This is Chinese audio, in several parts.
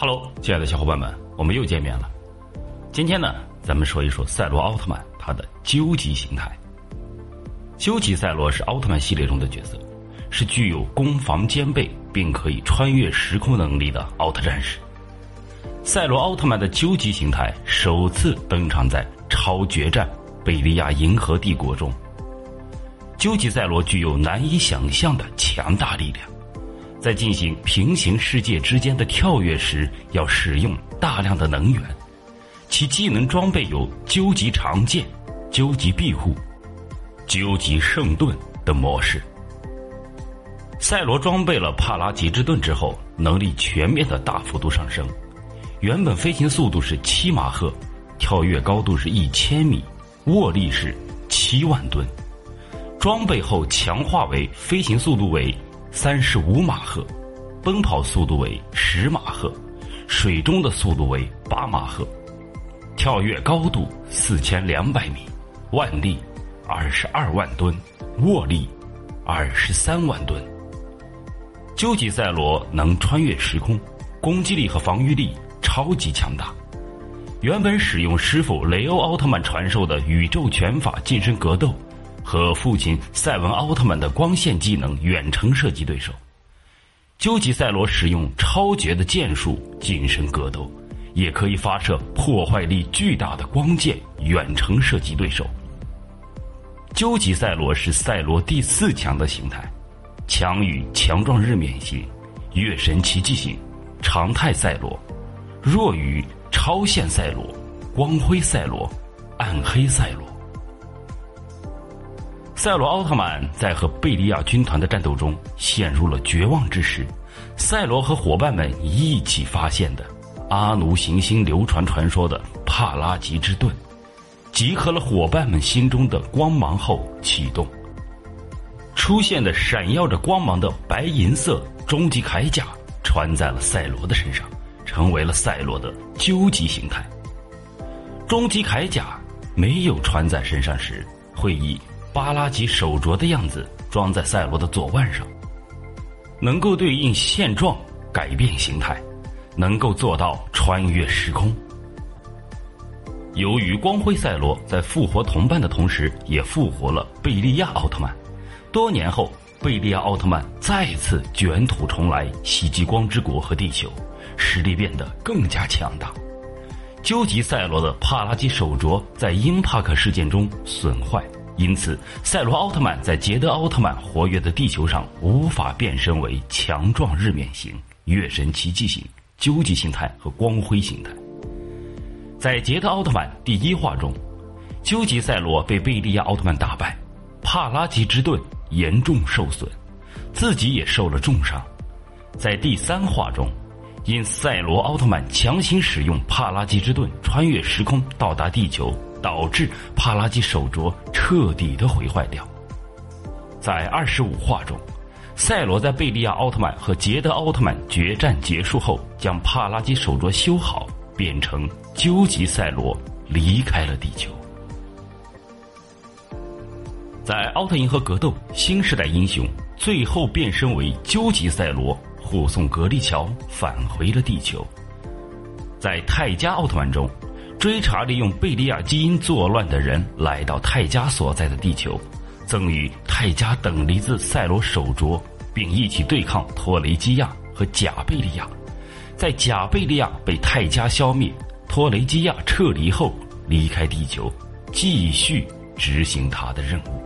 Hello，亲爱的小伙伴们，我们又见面了。今天呢，咱们说一说赛罗奥特曼他的究极形态。究极赛罗是奥特曼系列中的角色，是具有攻防兼备并可以穿越时空能力的奥特战士。赛罗奥特曼的究极形态首次登场在超决战贝利亚银河帝国中。究极赛罗具有难以想象的强大力量。在进行平行世界之间的跳跃时，要使用大量的能源。其技能装备有究极长剑、究极庇护、究极圣盾等模式。赛罗装备了帕拉吉之盾之后，能力全面的大幅度上升。原本飞行速度是七马赫，跳跃高度是一千米，握力是七万吨。装备后强化为飞行速度为。三十五马赫，奔跑速度为十马赫，水中的速度为八马赫，跳跃高度四千两百米，腕力二十二万吨，握力二十三万吨。究极赛罗能穿越时空，攻击力和防御力超级强大。原本使用师傅雷欧奥特曼传授的宇宙拳法近身格斗。和父亲赛文奥特曼的光线技能远程射击对手，究极赛罗使用超绝的剑术近身格斗，也可以发射破坏力巨大的光剑远程射击对手。究极赛罗是赛罗第四强的形态，强于强壮日冕型、月神奇迹型、常态赛罗，弱于超限赛罗、光辉赛罗、暗黑赛罗。赛罗奥特曼在和贝利亚军团的战斗中陷入了绝望之时，赛罗和伙伴们一起发现的阿奴行星流传传说的帕拉吉之盾，集合了伙伴们心中的光芒后启动，出现的闪耀着光芒的白银色终极铠甲穿在了赛罗的身上，成为了赛罗的究极形态。终极铠甲没有穿在身上时会以。巴拉吉手镯的样子装在赛罗的左腕上，能够对应现状改变形态，能够做到穿越时空。由于光辉赛罗在复活同伴的同时，也复活了贝利亚奥特曼。多年后，贝利亚奥特曼再次卷土重来，袭击光之国和地球，实力变得更加强大。究极赛罗的帕拉吉手镯在英帕克事件中损坏。因此，赛罗奥特曼在捷德奥特曼活跃的地球上无法变身为强壮日冕型、月神奇迹型、究极形态和光辉形态。在捷德奥特曼第一话中，究极赛罗被贝利亚奥特曼打败，帕拉吉之盾严重受损，自己也受了重伤。在第三话中，因赛罗奥特曼强行使用帕拉吉之盾穿越时空到达地球。导致帕拉吉手镯彻底的毁坏掉。在二十五话中，赛罗在贝利亚奥特曼和捷德奥特曼决战结束后，将帕拉吉手镯修好，变成究极赛罗，离开了地球。在奥特银河格斗新时代英雄最后变身为究极赛罗，护送格力乔返回了地球。在泰迦奥特曼中。追查利用贝利亚基因作乱的人来到泰迦所在的地球，赠予泰迦等离子赛罗手镯，并一起对抗托雷基亚和假贝利亚。在假贝利亚被泰迦消灭，托雷基亚撤离后离开地球，继续执行他的任务。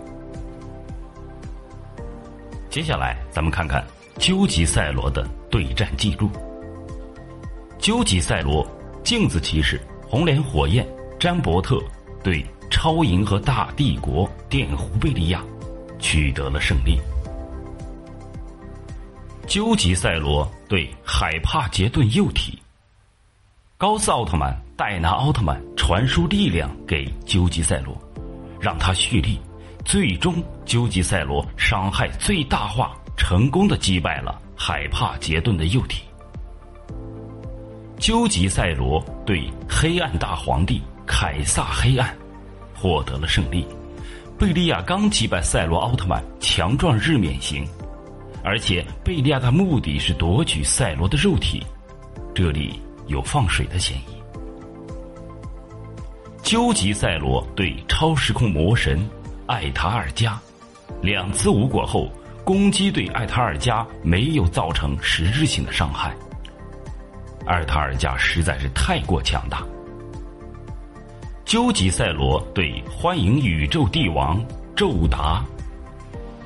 接下来，咱们看看究极赛罗的对战记录。究极赛罗镜子骑士。红莲火焰詹伯特对超银河大帝国电弧贝利亚取得了胜利。究极赛罗对海帕杰顿幼体，高斯奥特曼戴拿奥特曼传输力量给究极赛罗，让他蓄力，最终究极赛罗伤害最大化，成功的击败了海帕杰顿的幼体。究极赛罗对黑暗大皇帝凯撒黑暗获得了胜利。贝利亚刚击败赛罗奥特曼强壮日冕型，而且贝利亚的目的是夺取赛罗的肉体。这里有放水的嫌疑。究极赛罗对超时空魔神艾塔尔加两次无果后，攻击对艾塔尔加没有造成实质性的伤害。艾塔尔加实在是太过强大。究极赛罗对欢迎宇宙帝王宙达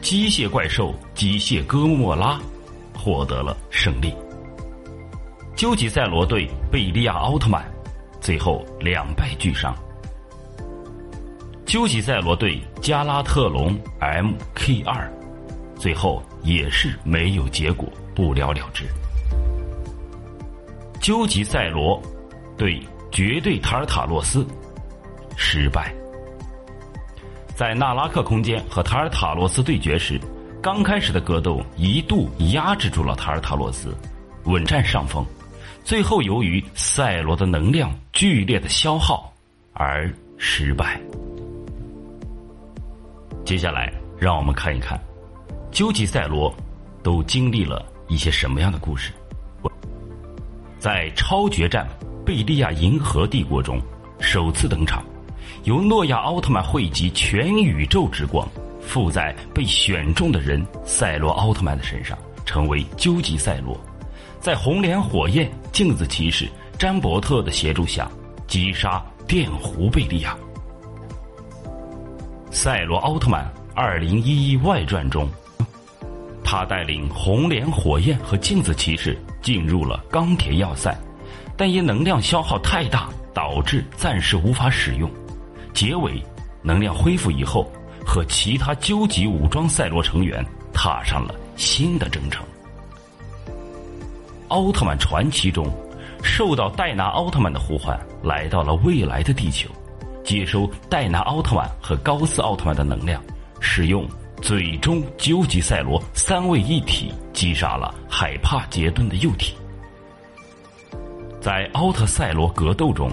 机械怪兽机械哥莫拉获得了胜利。究极赛罗对贝利亚奥特曼最后两败俱伤。究极赛罗对加拉特隆 M K 二，最后也是没有结果，不了了之。究极赛罗对绝对塔尔塔洛斯失败。在纳拉克空间和塔尔塔洛斯对决时，刚开始的格斗一度压制住了塔尔塔洛斯，稳占上风。最后由于赛罗的能量剧烈的消耗而失败。接下来，让我们看一看，究极赛罗都经历了一些什么样的故事。在超决战贝利亚银河帝国中，首次登场，由诺亚奥特曼汇集全宇宙之光，附在被选中的人赛罗奥特曼的身上，成为究极赛罗。在红莲火焰、镜子骑士、詹伯特的协助下，击杀电弧贝利亚。《赛罗奥特曼2011外传》中，他带领红莲火焰和镜子骑士进入了钢铁要塞，但因能量消耗太大，导致暂时无法使用。结尾，能量恢复以后，和其他究极武装赛罗成员踏上了新的征程。《奥特曼传奇》中，受到戴拿奥特曼的呼唤，来到了未来的地球。接收戴拿奥特曼和高斯奥特曼的能量，使用最终究极赛罗三位一体击杀了海帕杰顿的幼体。在奥特赛罗格斗中，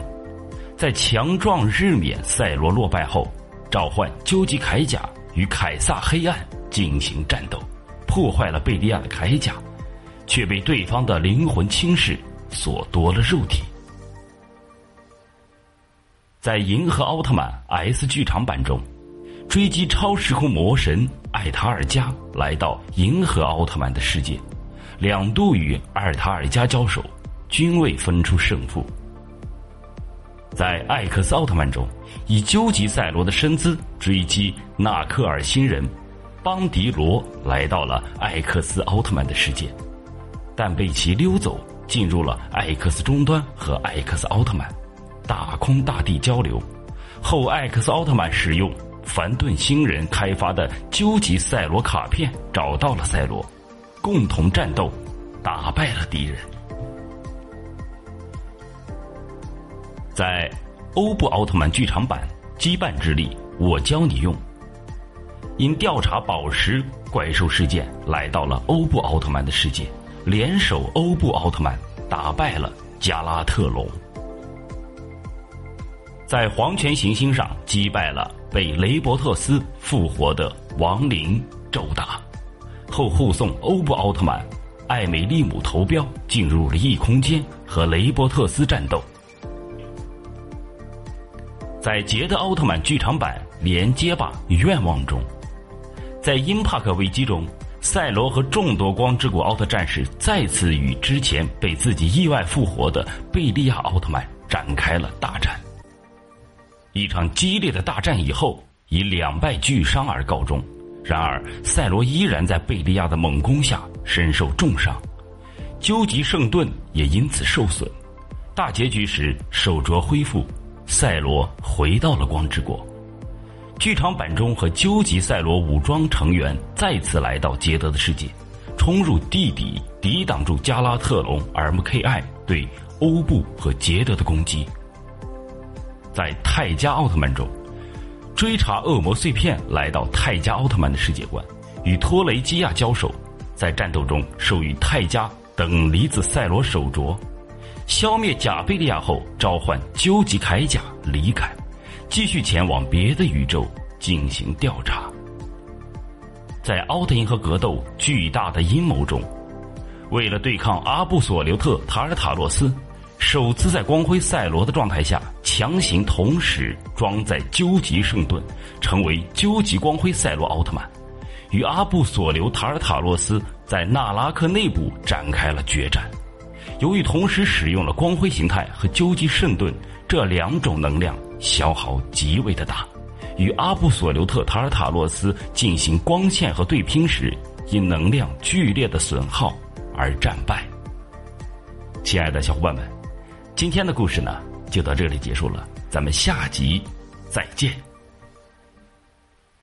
在强壮日冕赛罗落败后，召唤究极铠甲与凯撒黑暗进行战斗，破坏了贝利亚的铠甲，却被对方的灵魂侵蚀所夺了肉体。在《银河奥特曼 S 剧场版》中，追击超时空魔神艾塔尔加来到银河奥特曼的世界，两度与艾塔尔加交手，均未分出胜负。在艾克斯奥特曼中，以究极赛罗的身姿追击纳克尔星人邦迪罗来到了艾克斯奥特曼的世界，但被其溜走，进入了艾克斯终端和艾克斯奥特曼。大空大地交流后，艾克斯奥特曼使用凡顿星人开发的究极赛罗卡片找到了赛罗，共同战斗，打败了敌人。在欧布奥特曼剧场版《羁绊之力》，我教你用。因调查宝石怪兽事件，来到了欧布奥特曼的世界，联手欧布奥特曼打败了加拉特隆。在黄泉行星上击败了被雷伯特斯复活的亡灵宙达，后护送欧布奥特曼艾美利姆投标进入了异空间和雷伯特斯战斗。在捷德奥特曼剧场版连接吧愿望中，在英帕克危机中，赛罗和众多光之谷奥特战士再次与之前被自己意外复活的贝利亚奥特曼展开了大战。一场激烈的大战以后，以两败俱伤而告终。然而，赛罗依然在贝利亚的猛攻下身受重伤，究极圣盾也因此受损。大结局时，手镯恢复，赛罗回到了光之国。剧场版中和究极赛罗武装成员再次来到捷德的世界，冲入地底，抵挡住加拉特隆 M.K.I 对欧布和捷德的攻击。在泰迦奥特曼中，追查恶魔碎片来到泰迦奥特曼的世界观，与托雷基亚交手，在战斗中授予泰迦等离子赛罗手镯，消灭贾贝利亚后召唤究极铠甲离开，继续前往别的宇宙进行调查。在奥特银河格斗巨大的阴谋中，为了对抗阿布索留特·塔尔塔洛斯，首次在光辉赛罗的状态下强行同时装载究极圣盾，成为究极光辉赛罗奥特曼，与阿布索留·塔尔塔洛斯在纳拉克内部展开了决战。由于同时使用了光辉形态和究极圣盾这两种能量，消耗极为的大，与阿布索留特·塔尔塔洛斯进行光线和对拼时，因能量剧烈的损耗。而战败。亲爱的小伙伴们，今天的故事呢就到这里结束了，咱们下集再见。